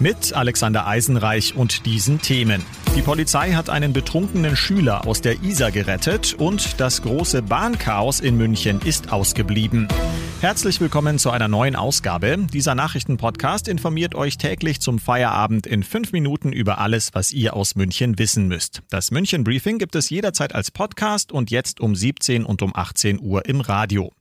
Mit Alexander Eisenreich und diesen Themen. Die Polizei hat einen betrunkenen Schüler aus der Isar gerettet und das große Bahnchaos in München ist ausgeblieben. Herzlich willkommen zu einer neuen Ausgabe. Dieser Nachrichtenpodcast informiert euch täglich zum Feierabend in fünf Minuten über alles, was ihr aus München wissen müsst. Das München Briefing gibt es jederzeit als Podcast und jetzt um 17 und um 18 Uhr im Radio.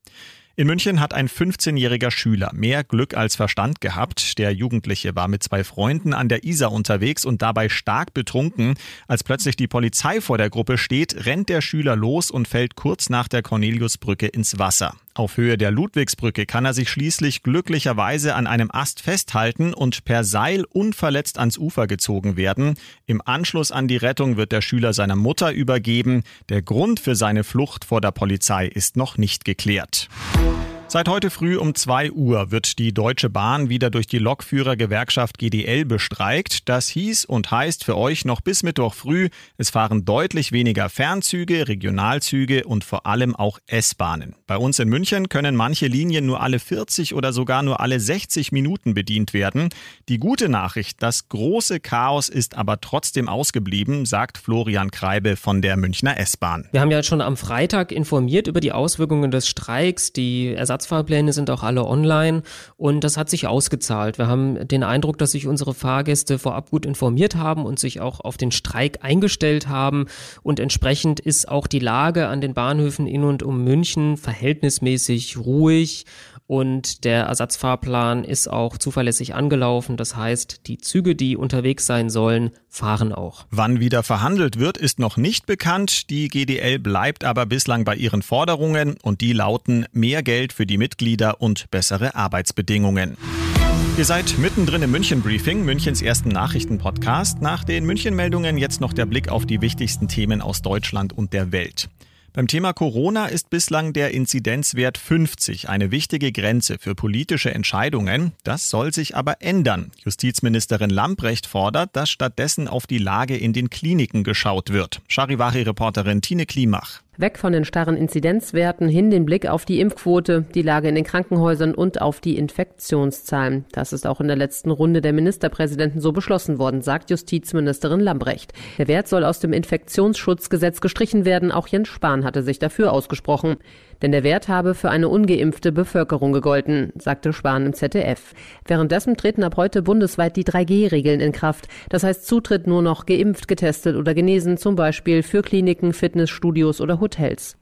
In München hat ein 15-jähriger Schüler mehr Glück als Verstand gehabt. Der Jugendliche war mit zwei Freunden an der Isar unterwegs und dabei stark betrunken. Als plötzlich die Polizei vor der Gruppe steht, rennt der Schüler los und fällt kurz nach der Corneliusbrücke ins Wasser. Auf Höhe der Ludwigsbrücke kann er sich schließlich glücklicherweise an einem Ast festhalten und per Seil unverletzt ans Ufer gezogen werden. Im Anschluss an die Rettung wird der Schüler seiner Mutter übergeben. Der Grund für seine Flucht vor der Polizei ist noch nicht geklärt. Seit heute früh um 2 Uhr wird die Deutsche Bahn wieder durch die Lokführergewerkschaft GDL bestreikt. Das hieß und heißt für euch noch bis Mittwoch früh, es fahren deutlich weniger Fernzüge, Regionalzüge und vor allem auch S-Bahnen. Bei uns in München können manche Linien nur alle 40 oder sogar nur alle 60 Minuten bedient werden. Die gute Nachricht, das große Chaos ist aber trotzdem ausgeblieben, sagt Florian Kreibe von der Münchner S-Bahn. Wir haben ja schon am Freitag informiert über die Auswirkungen des Streiks. Die Ersatz Ersatzfahrpläne sind auch alle online und das hat sich ausgezahlt. Wir haben den Eindruck, dass sich unsere Fahrgäste vorab gut informiert haben und sich auch auf den Streik eingestellt haben und entsprechend ist auch die Lage an den Bahnhöfen in und um München verhältnismäßig ruhig und der Ersatzfahrplan ist auch zuverlässig angelaufen. Das heißt, die Züge, die unterwegs sein sollen, fahren auch. Wann wieder verhandelt wird, ist noch nicht bekannt. Die GDL bleibt aber bislang bei ihren Forderungen und die lauten mehr Geld für die Mitglieder und bessere Arbeitsbedingungen. Ihr seid mittendrin im München Briefing, Münchens ersten Nachrichtenpodcast. Nach den München Meldungen jetzt noch der Blick auf die wichtigsten Themen aus Deutschland und der Welt. Beim Thema Corona ist bislang der Inzidenzwert 50 eine wichtige Grenze für politische Entscheidungen. Das soll sich aber ändern. Justizministerin Lamprecht fordert, dass stattdessen auf die Lage in den Kliniken geschaut wird. Charivari-Reporterin Tine Klimach. Weg von den starren Inzidenzwerten hin den Blick auf die Impfquote, die Lage in den Krankenhäusern und auf die Infektionszahlen. Das ist auch in der letzten Runde der Ministerpräsidenten so beschlossen worden, sagt Justizministerin Lambrecht. Der Wert soll aus dem Infektionsschutzgesetz gestrichen werden. Auch Jens Spahn hatte sich dafür ausgesprochen. Denn der Wert habe für eine ungeimpfte Bevölkerung gegolten, sagte Spahn im ZDF. Währenddessen treten ab heute bundesweit die 3G-Regeln in Kraft. Das heißt Zutritt nur noch geimpft, getestet oder genesen, zum Beispiel für Kliniken, Fitnessstudios oder Hotels.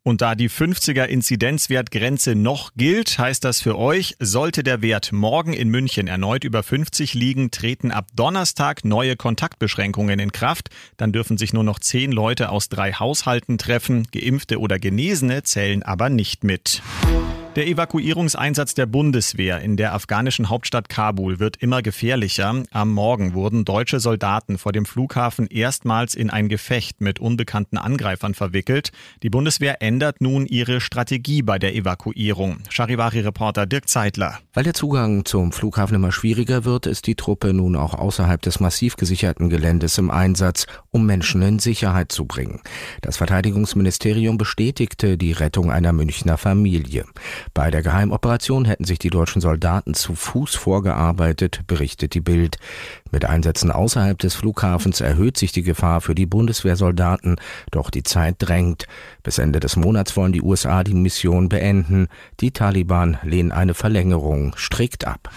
Und da die 50er Inzidenzwertgrenze noch gilt, heißt das für euch, sollte der Wert morgen in München erneut über 50 liegen, treten ab Donnerstag neue Kontaktbeschränkungen in Kraft. Dann dürfen sich nur noch zehn Leute aus drei Haushalten treffen. Geimpfte oder Genesene zählen aber nicht mit. Der Evakuierungseinsatz der Bundeswehr in der afghanischen Hauptstadt Kabul wird immer gefährlicher. Am Morgen wurden deutsche Soldaten vor dem Flughafen erstmals in ein Gefecht mit unbekannten Angreifern verwickelt. Die Bundeswehr ändert nun ihre Strategie bei der Evakuierung. Charivari-Reporter Dirk Zeitler. Weil der Zugang zum Flughafen immer schwieriger wird, ist die Truppe nun auch außerhalb des massiv gesicherten Geländes im Einsatz, um Menschen in Sicherheit zu bringen. Das Verteidigungsministerium bestätigte die Rettung einer Münchner Familie. Bei der Geheimoperation hätten sich die deutschen Soldaten zu Fuß vorgearbeitet, berichtet die Bild. Mit Einsätzen außerhalb des Flughafens erhöht sich die Gefahr für die Bundeswehrsoldaten, doch die Zeit drängt. Bis Ende des Monats wollen die USA die Mission beenden. Die Taliban lehnen eine Verlängerung strikt ab.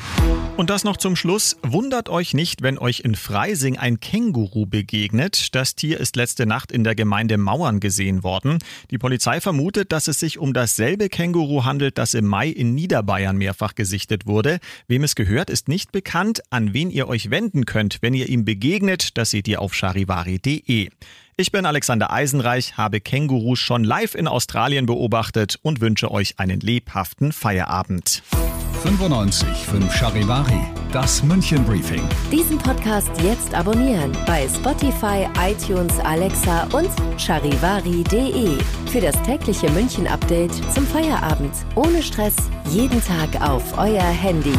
Und das noch zum Schluss. Wundert euch nicht, wenn euch in Freising ein Känguru begegnet. Das Tier ist letzte Nacht in der Gemeinde Mauern gesehen worden. Die Polizei vermutet, dass es sich um dasselbe Känguru handelt, das im Mai in Niederbayern mehrfach gesichtet wurde. Wem es gehört, ist nicht bekannt. An wen ihr euch wenden könnt, wenn ihr ihm begegnet, das seht ihr auf charivari.de. Ich bin Alexander Eisenreich, habe Kängurus schon live in Australien beobachtet und wünsche euch einen lebhaften Feierabend. 95 5 Charivari, das München Briefing. Diesen Podcast jetzt abonnieren bei Spotify, iTunes, Alexa und charivari.de. Für das tägliche München Update zum Feierabend. Ohne Stress, jeden Tag auf euer Handy.